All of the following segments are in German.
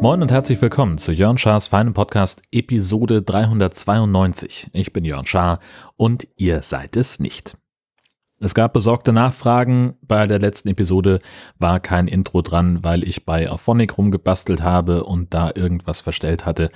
Moin und herzlich willkommen zu Jörn Schars feinem Podcast Episode 392. Ich bin Jörn Schaar und ihr seid es nicht. Es gab besorgte Nachfragen. Bei der letzten Episode war kein Intro dran, weil ich bei Auphonic rumgebastelt habe und da irgendwas verstellt hatte.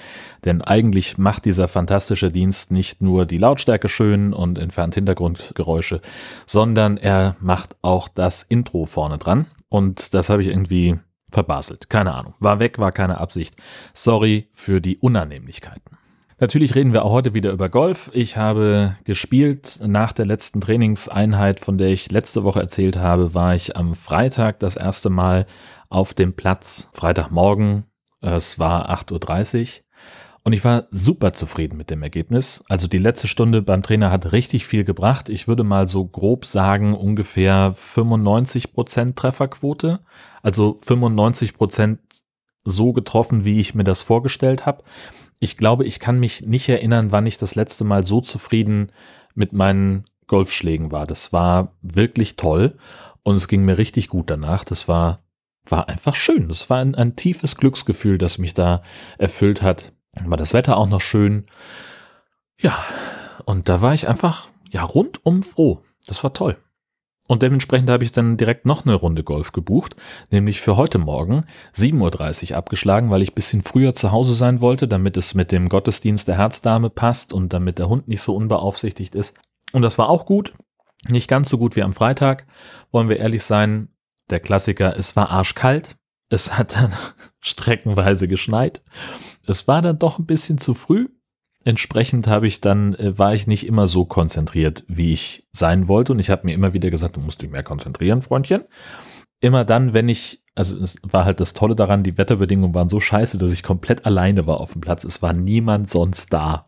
Denn eigentlich macht dieser fantastische Dienst nicht nur die Lautstärke schön und entfernt Hintergrundgeräusche, sondern er macht auch das Intro vorne dran. Und das habe ich irgendwie verbaselt. Keine Ahnung. War weg, war keine Absicht. Sorry für die Unannehmlichkeiten. Natürlich reden wir auch heute wieder über Golf. Ich habe gespielt. Nach der letzten Trainingseinheit, von der ich letzte Woche erzählt habe, war ich am Freitag das erste Mal auf dem Platz. Freitagmorgen. Es war 8.30 Uhr. Und ich war super zufrieden mit dem Ergebnis. Also die letzte Stunde beim Trainer hat richtig viel gebracht. Ich würde mal so grob sagen, ungefähr 95 Prozent Trefferquote. Also 95 Prozent so getroffen, wie ich mir das vorgestellt habe. Ich glaube, ich kann mich nicht erinnern, wann ich das letzte Mal so zufrieden mit meinen Golfschlägen war. Das war wirklich toll und es ging mir richtig gut danach. Das war, war einfach schön. Das war ein, ein tiefes Glücksgefühl, das mich da erfüllt hat. War das Wetter auch noch schön. Ja, und da war ich einfach, ja, rundum froh. Das war toll. Und dementsprechend habe ich dann direkt noch eine Runde Golf gebucht, nämlich für heute Morgen 7.30 Uhr abgeschlagen, weil ich ein bisschen früher zu Hause sein wollte, damit es mit dem Gottesdienst der Herzdame passt und damit der Hund nicht so unbeaufsichtigt ist. Und das war auch gut. Nicht ganz so gut wie am Freitag, wollen wir ehrlich sein. Der Klassiker, es war arschkalt. Es hat dann streckenweise geschneit. Es war dann doch ein bisschen zu früh. Entsprechend habe ich dann, äh, war ich nicht immer so konzentriert, wie ich sein wollte. Und ich habe mir immer wieder gesagt, du musst dich mehr konzentrieren, Freundchen. Immer dann, wenn ich, also es war halt das Tolle daran, die Wetterbedingungen waren so scheiße, dass ich komplett alleine war auf dem Platz. Es war niemand sonst da.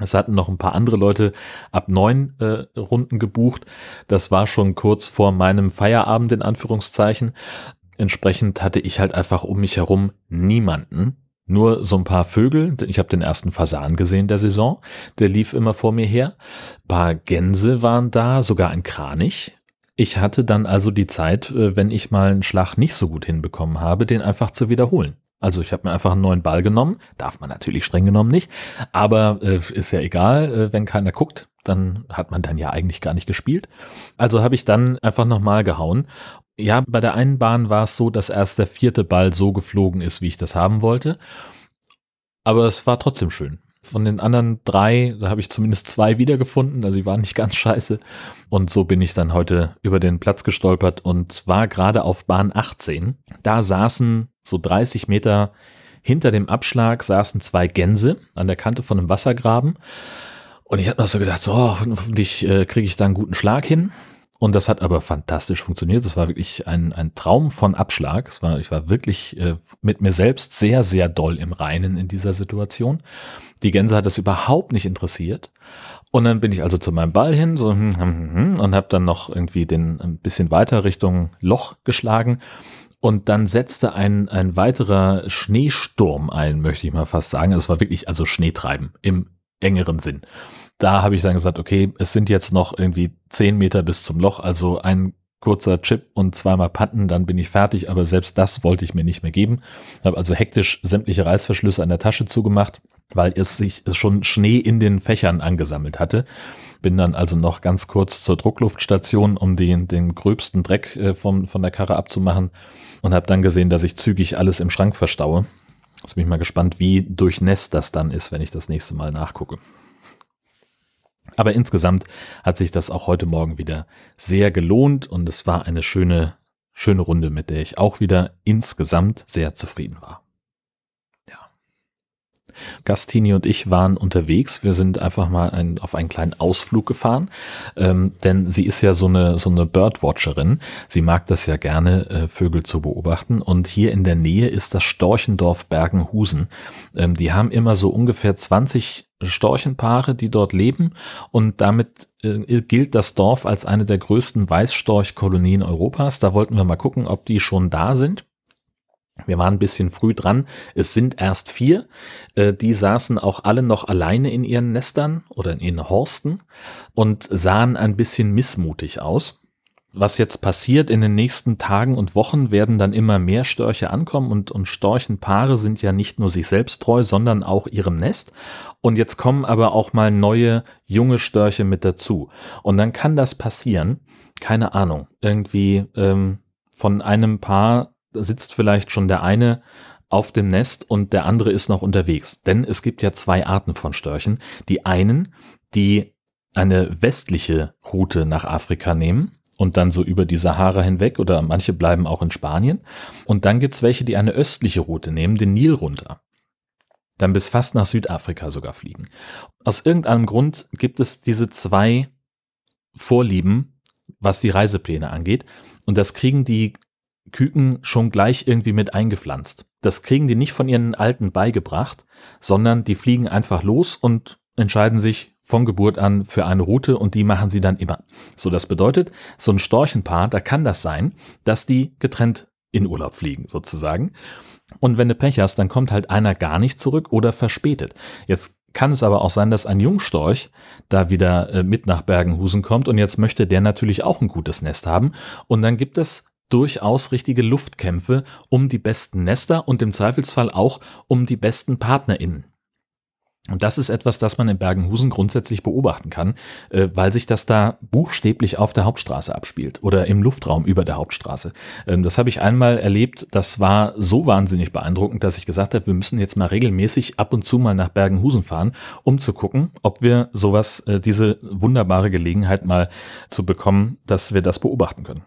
Es hatten noch ein paar andere Leute ab neun äh, Runden gebucht. Das war schon kurz vor meinem Feierabend in Anführungszeichen. Entsprechend hatte ich halt einfach um mich herum niemanden, nur so ein paar Vögel. Ich habe den ersten Fasan gesehen der Saison. Der lief immer vor mir her. Ein paar Gänse waren da, sogar ein Kranich. Ich hatte dann also die Zeit, äh, wenn ich mal einen Schlag nicht so gut hinbekommen habe, den einfach zu wiederholen. Also ich habe mir einfach einen neuen Ball genommen, darf man natürlich streng genommen nicht, aber äh, ist ja egal, äh, wenn keiner guckt, dann hat man dann ja eigentlich gar nicht gespielt. Also habe ich dann einfach nochmal gehauen. Ja, bei der einen Bahn war es so, dass erst der vierte Ball so geflogen ist, wie ich das haben wollte. Aber es war trotzdem schön. Von den anderen drei, da habe ich zumindest zwei wiedergefunden, also sie waren nicht ganz scheiße. Und so bin ich dann heute über den Platz gestolpert und war gerade auf Bahn 18. Da saßen so 30 Meter hinter dem Abschlag saßen zwei Gänse an der Kante von einem Wassergraben. Und ich habe noch so gedacht, so, hoffentlich äh, kriege ich da einen guten Schlag hin. Und das hat aber fantastisch funktioniert. Das war wirklich ein, ein Traum von Abschlag. Es war, ich war wirklich äh, mit mir selbst sehr, sehr doll im Reinen in dieser Situation. Die Gänse hat das überhaupt nicht interessiert. Und dann bin ich also zu meinem Ball hin so, hm, hm, hm, und habe dann noch irgendwie den ein bisschen weiter Richtung Loch geschlagen. Und dann setzte ein, ein weiterer Schneesturm ein, möchte ich mal fast sagen. Es war wirklich also Schneetreiben im engeren Sinn. Da habe ich dann gesagt, okay, es sind jetzt noch irgendwie zehn Meter bis zum Loch, also ein kurzer Chip und zweimal Patten, dann bin ich fertig, aber selbst das wollte ich mir nicht mehr geben. Habe also hektisch sämtliche Reißverschlüsse an der Tasche zugemacht, weil es sich schon Schnee in den Fächern angesammelt hatte. Bin dann also noch ganz kurz zur Druckluftstation, um den, den gröbsten Dreck äh, vom, von der Karre abzumachen und habe dann gesehen, dass ich zügig alles im Schrank verstaue. Jetzt bin ich mal gespannt, wie durchnässt das dann ist, wenn ich das nächste Mal nachgucke. Aber insgesamt hat sich das auch heute Morgen wieder sehr gelohnt und es war eine schöne, schöne Runde, mit der ich auch wieder insgesamt sehr zufrieden war. Gastini und ich waren unterwegs. Wir sind einfach mal ein, auf einen kleinen Ausflug gefahren, ähm, denn sie ist ja so eine, so eine Birdwatcherin. Sie mag das ja gerne, äh, Vögel zu beobachten. Und hier in der Nähe ist das Storchendorf Bergenhusen. Ähm, die haben immer so ungefähr 20 Storchenpaare, die dort leben und damit äh, gilt das Dorf als eine der größten Weißstorchkolonien Europas. Da wollten wir mal gucken, ob die schon da sind. Wir waren ein bisschen früh dran. Es sind erst vier. Äh, die saßen auch alle noch alleine in ihren Nestern oder in ihren Horsten und sahen ein bisschen missmutig aus. Was jetzt passiert in den nächsten Tagen und Wochen, werden dann immer mehr Störche ankommen und, und Storchenpaare sind ja nicht nur sich selbst treu, sondern auch ihrem Nest. Und jetzt kommen aber auch mal neue junge Störche mit dazu. Und dann kann das passieren, keine Ahnung, irgendwie ähm, von einem Paar sitzt vielleicht schon der eine auf dem Nest und der andere ist noch unterwegs. Denn es gibt ja zwei Arten von Störchen. Die einen, die eine westliche Route nach Afrika nehmen und dann so über die Sahara hinweg oder manche bleiben auch in Spanien. Und dann gibt's welche, die eine östliche Route nehmen, den Nil runter. Dann bis fast nach Südafrika sogar fliegen. Aus irgendeinem Grund gibt es diese zwei Vorlieben, was die Reisepläne angeht. Und das kriegen die Küken schon gleich irgendwie mit eingepflanzt. Das kriegen die nicht von ihren Alten beigebracht, sondern die fliegen einfach los und entscheiden sich von Geburt an für eine Route und die machen sie dann immer. So, das bedeutet, so ein Storchenpaar, da kann das sein, dass die getrennt in Urlaub fliegen, sozusagen. Und wenn du Pech hast, dann kommt halt einer gar nicht zurück oder verspätet. Jetzt kann es aber auch sein, dass ein Jungstorch da wieder äh, mit nach Bergenhusen kommt und jetzt möchte der natürlich auch ein gutes Nest haben. Und dann gibt es durchaus richtige Luftkämpfe um die besten Nester und im Zweifelsfall auch um die besten PartnerInnen. Und das ist etwas, das man in Bergenhusen grundsätzlich beobachten kann, äh, weil sich das da buchstäblich auf der Hauptstraße abspielt oder im Luftraum über der Hauptstraße. Ähm, das habe ich einmal erlebt, das war so wahnsinnig beeindruckend, dass ich gesagt habe, wir müssen jetzt mal regelmäßig ab und zu mal nach Bergenhusen fahren, um zu gucken, ob wir sowas, äh, diese wunderbare Gelegenheit mal zu bekommen, dass wir das beobachten können.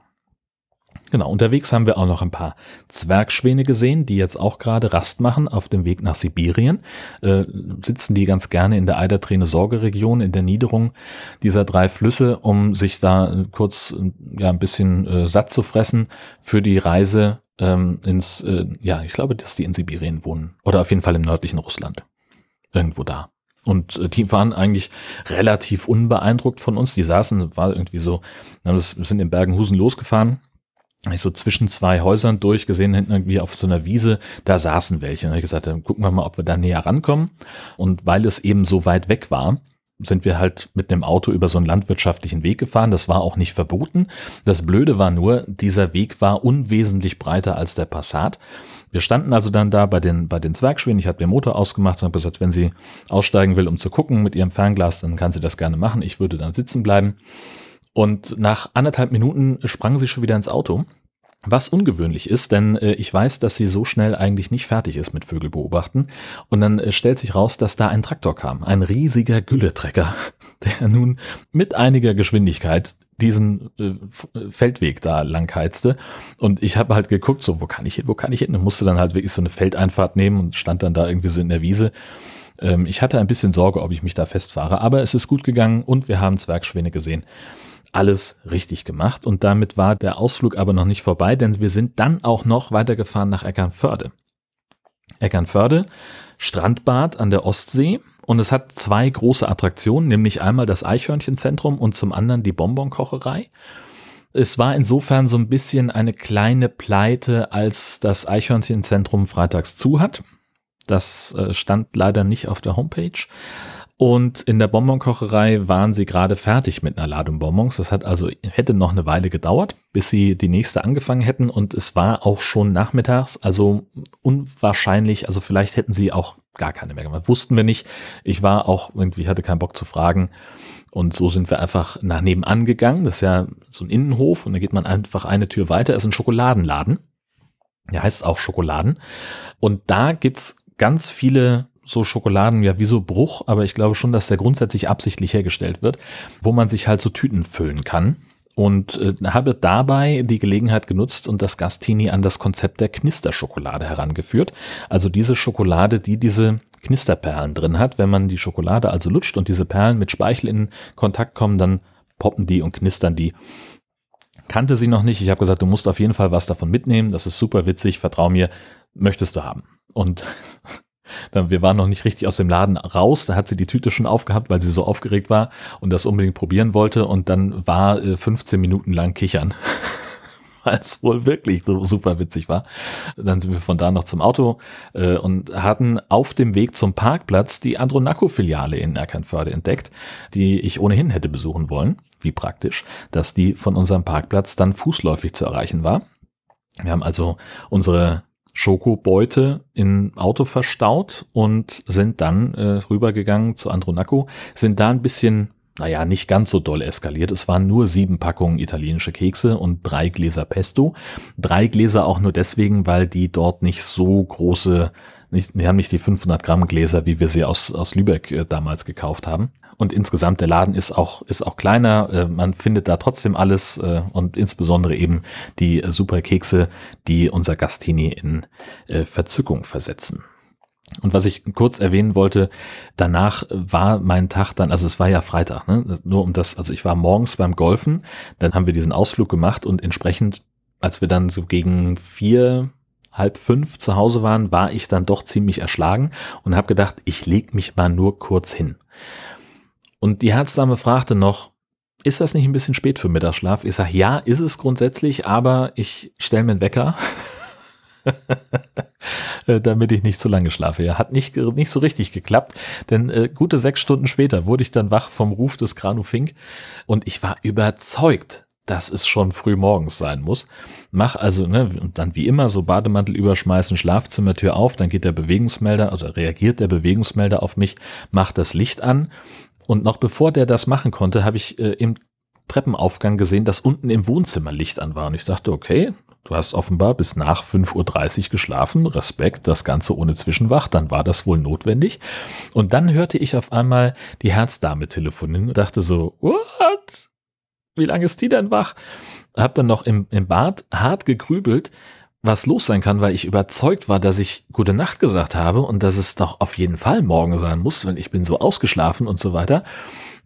Genau, unterwegs haben wir auch noch ein paar Zwergschwäne gesehen, die jetzt auch gerade Rast machen auf dem Weg nach Sibirien. Äh, sitzen die ganz gerne in der Eiderträne-Sorge-Region, in der Niederung dieser drei Flüsse, um sich da kurz ja, ein bisschen äh, satt zu fressen für die Reise ähm, ins, äh, ja, ich glaube, dass die in Sibirien wohnen. Oder auf jeden Fall im nördlichen Russland. Irgendwo da. Und äh, die waren eigentlich relativ unbeeindruckt von uns. Die saßen, war irgendwie so, wir sind in Bergenhusen losgefahren ich so zwischen zwei Häusern durchgesehen, hinten irgendwie auf so einer Wiese, da saßen welche. Und ich gesagt, dann gucken wir mal, ob wir da näher rankommen. Und weil es eben so weit weg war, sind wir halt mit einem Auto über so einen landwirtschaftlichen Weg gefahren. Das war auch nicht verboten. Das Blöde war nur, dieser Weg war unwesentlich breiter als der Passat. Wir standen also dann da bei den, bei den Zwergschwingen. Ich habe den Motor ausgemacht und habe gesagt, wenn sie aussteigen will, um zu gucken mit ihrem Fernglas, dann kann sie das gerne machen. Ich würde dann sitzen bleiben. Und nach anderthalb Minuten sprang sie schon wieder ins Auto. Was ungewöhnlich ist, denn äh, ich weiß, dass sie so schnell eigentlich nicht fertig ist mit Vögel beobachten. Und dann äh, stellt sich raus, dass da ein Traktor kam. Ein riesiger Gülletrecker, der nun mit einiger Geschwindigkeit diesen äh, Feldweg da langheizte. Und ich habe halt geguckt, so, wo kann ich hin, wo kann ich hin? Und musste dann halt wirklich so eine Feldeinfahrt nehmen und stand dann da irgendwie so in der Wiese. Ähm, ich hatte ein bisschen Sorge, ob ich mich da festfahre, aber es ist gut gegangen und wir haben Zwergschwäne gesehen alles richtig gemacht und damit war der Ausflug aber noch nicht vorbei, denn wir sind dann auch noch weitergefahren nach Eckernförde. Eckernförde, Strandbad an der Ostsee und es hat zwei große Attraktionen, nämlich einmal das Eichhörnchenzentrum und zum anderen die Bonbonkocherei. Es war insofern so ein bisschen eine kleine Pleite, als das Eichhörnchenzentrum freitags zu hat. Das äh, stand leider nicht auf der Homepage. Und in der Bonbonkocherei waren sie gerade fertig mit einer Ladung Bonbons. Das hat also, hätte noch eine Weile gedauert, bis sie die nächste angefangen hätten. Und es war auch schon nachmittags, also unwahrscheinlich, also vielleicht hätten sie auch gar keine mehr gemacht. Wussten wir nicht. Ich war auch irgendwie, hatte keinen Bock zu fragen. Und so sind wir einfach nach nebenan gegangen. Das ist ja so ein Innenhof und da geht man einfach eine Tür weiter. Es ist ein Schokoladenladen. Der heißt auch Schokoladen. Und da gibt's ganz viele so Schokoladen ja wie so Bruch, aber ich glaube schon, dass der grundsätzlich absichtlich hergestellt wird, wo man sich halt so Tüten füllen kann. Und äh, habe dabei die Gelegenheit genutzt und das Gastini an das Konzept der Knisterschokolade herangeführt. Also diese Schokolade, die diese Knisterperlen drin hat. Wenn man die Schokolade also lutscht und diese Perlen mit Speichel in Kontakt kommen, dann poppen die und knistern die kannte sie noch nicht. Ich habe gesagt, du musst auf jeden Fall was davon mitnehmen. Das ist super witzig. Vertrau mir, möchtest du haben. Und wir waren noch nicht richtig aus dem Laden raus. Da hat sie die Tüte schon aufgehabt, weil sie so aufgeregt war und das unbedingt probieren wollte. Und dann war 15 äh, Minuten lang kichern. weil es wohl wirklich so super witzig war. Dann sind wir von da noch zum Auto äh, und hatten auf dem Weg zum Parkplatz die Andronaco-Filiale in Erkernförde entdeckt, die ich ohnehin hätte besuchen wollen. Wie praktisch, dass die von unserem Parkplatz dann fußläufig zu erreichen war. Wir haben also unsere Schokobeute in Auto verstaut und sind dann äh, rübergegangen zu Andronaco, sind da ein bisschen naja, nicht ganz so doll eskaliert. Es waren nur sieben Packungen italienische Kekse und drei Gläser Pesto. Drei Gläser auch nur deswegen, weil die dort nicht so große, nicht, die haben nicht die 500 Gramm Gläser, wie wir sie aus, aus Lübeck äh, damals gekauft haben. Und insgesamt der Laden ist auch, ist auch kleiner. Äh, man findet da trotzdem alles äh, und insbesondere eben die super Kekse, die unser Gastini in äh, Verzückung versetzen. Und was ich kurz erwähnen wollte, danach war mein Tag dann, also es war ja Freitag, ne? nur um das, also ich war morgens beim Golfen, dann haben wir diesen Ausflug gemacht und entsprechend, als wir dann so gegen vier, halb fünf zu Hause waren, war ich dann doch ziemlich erschlagen und habe gedacht, ich leg mich mal nur kurz hin. Und die Herzdame fragte noch, ist das nicht ein bisschen spät für Mittagsschlaf? Ich sage, ja, ist es grundsätzlich, aber ich stelle mir einen Wecker Äh, damit ich nicht zu lange schlafe. Ja, hat nicht, nicht so richtig geklappt, denn äh, gute sechs Stunden später wurde ich dann wach vom Ruf des Granu Fink und ich war überzeugt, dass es schon früh morgens sein muss. Mach also, ne, und dann wie immer so Bademantel überschmeißen, Schlafzimmertür auf, dann geht der Bewegungsmelder, also reagiert der Bewegungsmelder auf mich, macht das Licht an und noch bevor der das machen konnte, habe ich äh, im Treppenaufgang gesehen, dass unten im Wohnzimmer Licht an war. Und ich dachte, okay, Du hast offenbar bis nach 5.30 Uhr geschlafen. Respekt, das Ganze ohne Zwischenwach. Dann war das wohl notwendig. Und dann hörte ich auf einmal die Herzdame telefonieren und dachte so, what? Wie lange ist die denn wach? Hab dann noch im, im Bad hart gegrübelt, was los sein kann, weil ich überzeugt war, dass ich gute Nacht gesagt habe und dass es doch auf jeden Fall morgen sein muss, weil ich bin so ausgeschlafen und so weiter.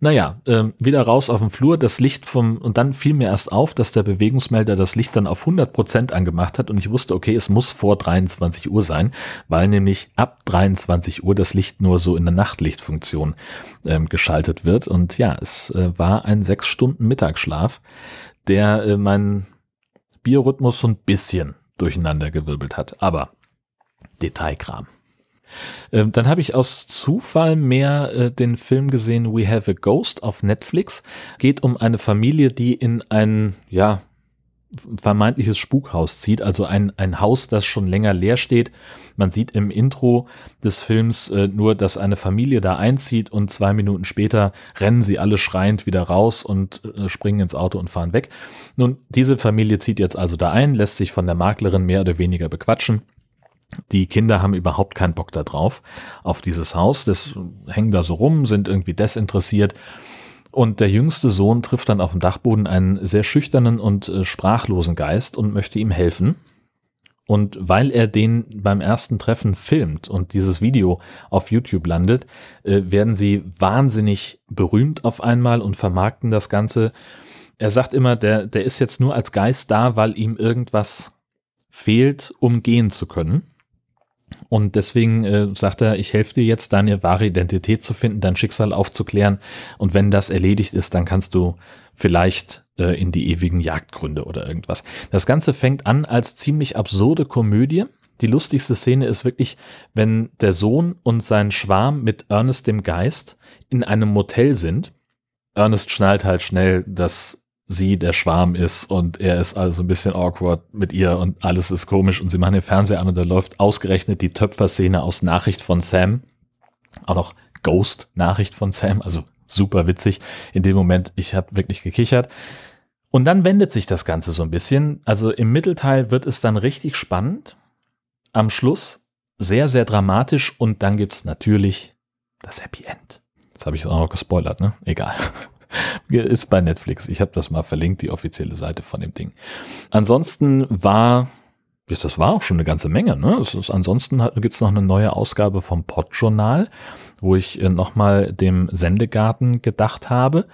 Naja, äh, wieder raus auf dem Flur, das Licht vom, und dann fiel mir erst auf, dass der Bewegungsmelder das Licht dann auf 100 Prozent angemacht hat und ich wusste, okay, es muss vor 23 Uhr sein, weil nämlich ab 23 Uhr das Licht nur so in der Nachtlichtfunktion ähm, geschaltet wird und ja, es äh, war ein sechs Stunden Mittagsschlaf, der äh, meinen Biorhythmus so ein bisschen durcheinander gewirbelt hat, aber Detailkram. Ähm, dann habe ich aus Zufall mehr äh, den Film gesehen We Have a Ghost auf Netflix. Geht um eine Familie, die in ein, ja, vermeintliches Spukhaus zieht, also ein, ein Haus, das schon länger leer steht. Man sieht im Intro des Films äh, nur, dass eine Familie da einzieht und zwei Minuten später rennen sie alle schreiend wieder raus und äh, springen ins Auto und fahren weg. Nun, diese Familie zieht jetzt also da ein, lässt sich von der Maklerin mehr oder weniger bequatschen die Kinder haben überhaupt keinen Bock da drauf, auf dieses Haus. Das hängen da so rum, sind irgendwie desinteressiert. Und der jüngste Sohn trifft dann auf dem Dachboden einen sehr schüchternen und äh, sprachlosen Geist und möchte ihm helfen. Und weil er den beim ersten Treffen filmt und dieses Video auf YouTube landet, äh, werden sie wahnsinnig berühmt auf einmal und vermarkten das Ganze. Er sagt immer, der, der ist jetzt nur als Geist da, weil ihm irgendwas fehlt, um gehen zu können. Und deswegen äh, sagt er, ich helfe dir jetzt, deine wahre Identität zu finden, dein Schicksal aufzuklären. Und wenn das erledigt ist, dann kannst du vielleicht äh, in die ewigen Jagdgründe oder irgendwas. Das Ganze fängt an als ziemlich absurde Komödie. Die lustigste Szene ist wirklich, wenn der Sohn und sein Schwarm mit Ernest dem Geist in einem Motel sind. Ernest schnallt halt schnell, dass sie der Schwarm ist und er ist also ein bisschen awkward mit ihr und alles ist komisch und sie machen den Fernseher an und da läuft ausgerechnet die Töpfer-Szene aus Nachricht von Sam. Auch noch Ghost-Nachricht von Sam, also super witzig. In dem Moment, ich habe wirklich gekichert. Und dann wendet sich das Ganze so ein bisschen. Also im Mittelteil wird es dann richtig spannend. Am Schluss sehr, sehr dramatisch und dann gibt's natürlich das Happy End. Das habe ich auch noch gespoilert, ne? Egal. Ist bei Netflix. Ich habe das mal verlinkt, die offizielle Seite von dem Ding. Ansonsten war, das war auch schon eine ganze Menge. Ne? Ist, ansonsten gibt es noch eine neue Ausgabe vom Podjournal, wo ich äh, nochmal dem Sendegarten gedacht habe.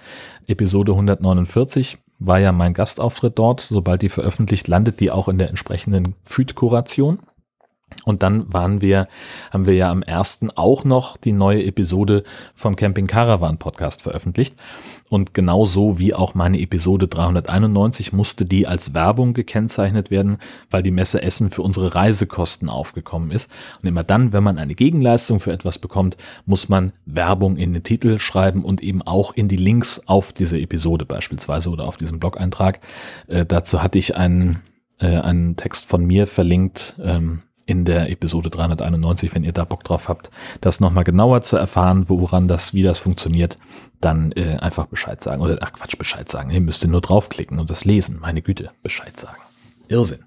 Episode 149 war ja mein Gastauftritt dort. Sobald die veröffentlicht, landet die auch in der entsprechenden Feed-Kuration. Und dann waren wir, haben wir ja am ersten auch noch die neue Episode vom Camping Caravan Podcast veröffentlicht. Und genauso wie auch meine Episode 391 musste die als Werbung gekennzeichnet werden, weil die Messe Essen für unsere Reisekosten aufgekommen ist. Und immer dann, wenn man eine Gegenleistung für etwas bekommt, muss man Werbung in den Titel schreiben und eben auch in die Links auf diese Episode beispielsweise oder auf diesem Blog-Eintrag. Äh, dazu hatte ich einen, äh, einen Text von mir verlinkt. Ähm, in der Episode 391, wenn ihr da Bock drauf habt, das nochmal genauer zu erfahren, woran das, wie das funktioniert, dann äh, einfach Bescheid sagen. Oder ach Quatsch, Bescheid sagen. Ihr müsst nur draufklicken und das lesen. Meine Güte, Bescheid sagen. Irrsinn.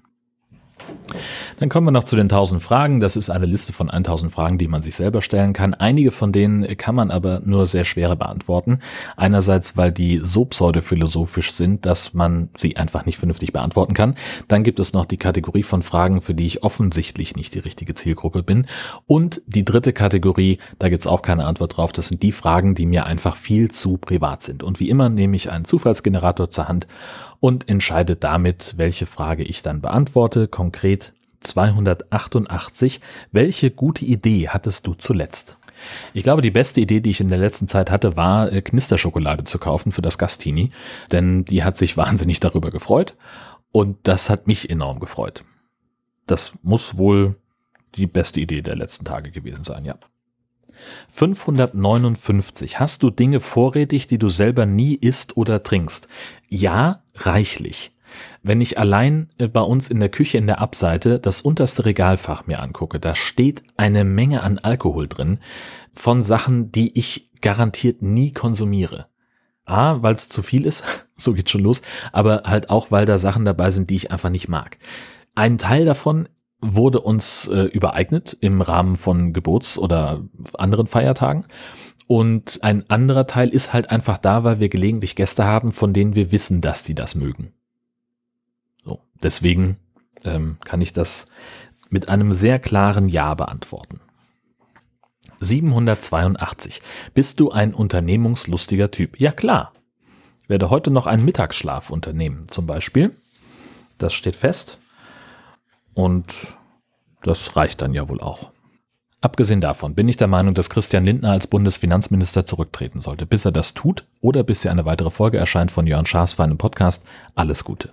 Dann kommen wir noch zu den 1000 Fragen. Das ist eine Liste von 1000 Fragen, die man sich selber stellen kann. Einige von denen kann man aber nur sehr schwer beantworten. Einerseits, weil die so pseudophilosophisch sind, dass man sie einfach nicht vernünftig beantworten kann. Dann gibt es noch die Kategorie von Fragen, für die ich offensichtlich nicht die richtige Zielgruppe bin. Und die dritte Kategorie, da gibt es auch keine Antwort drauf. Das sind die Fragen, die mir einfach viel zu privat sind. Und wie immer nehme ich einen Zufallsgenerator zur Hand und entscheide damit, welche Frage ich dann beantworte. Konkret 288. Welche gute Idee hattest du zuletzt? Ich glaube, die beste Idee, die ich in der letzten Zeit hatte, war äh, Knisterschokolade zu kaufen für das Gastini, denn die hat sich wahnsinnig darüber gefreut und das hat mich enorm gefreut. Das muss wohl die beste Idee der letzten Tage gewesen sein, ja. 559. Hast du Dinge vorrätig, die du selber nie isst oder trinkst? Ja, reichlich. Wenn ich allein äh, bei uns in der Küche in der Abseite das unterste Regalfach mir angucke, da steht eine Menge an Alkohol drin von Sachen, die ich garantiert nie konsumiere. A, weil es zu viel ist, so geht's schon los, aber halt auch, weil da Sachen dabei sind, die ich einfach nicht mag. Ein Teil davon wurde uns äh, übereignet im Rahmen von Geburts- oder anderen Feiertagen. Und ein anderer Teil ist halt einfach da, weil wir gelegentlich Gäste haben, von denen wir wissen, dass die das mögen. Deswegen ähm, kann ich das mit einem sehr klaren Ja beantworten. 782. Bist du ein unternehmungslustiger Typ? Ja klar. Ich werde heute noch einen Mittagsschlaf unternehmen, zum Beispiel. Das steht fest. Und das reicht dann ja wohl auch. Abgesehen davon bin ich der Meinung, dass Christian Lindner als Bundesfinanzminister zurücktreten sollte. Bis er das tut oder bis hier eine weitere Folge erscheint von Jörn Schaas für einen Podcast. Alles Gute.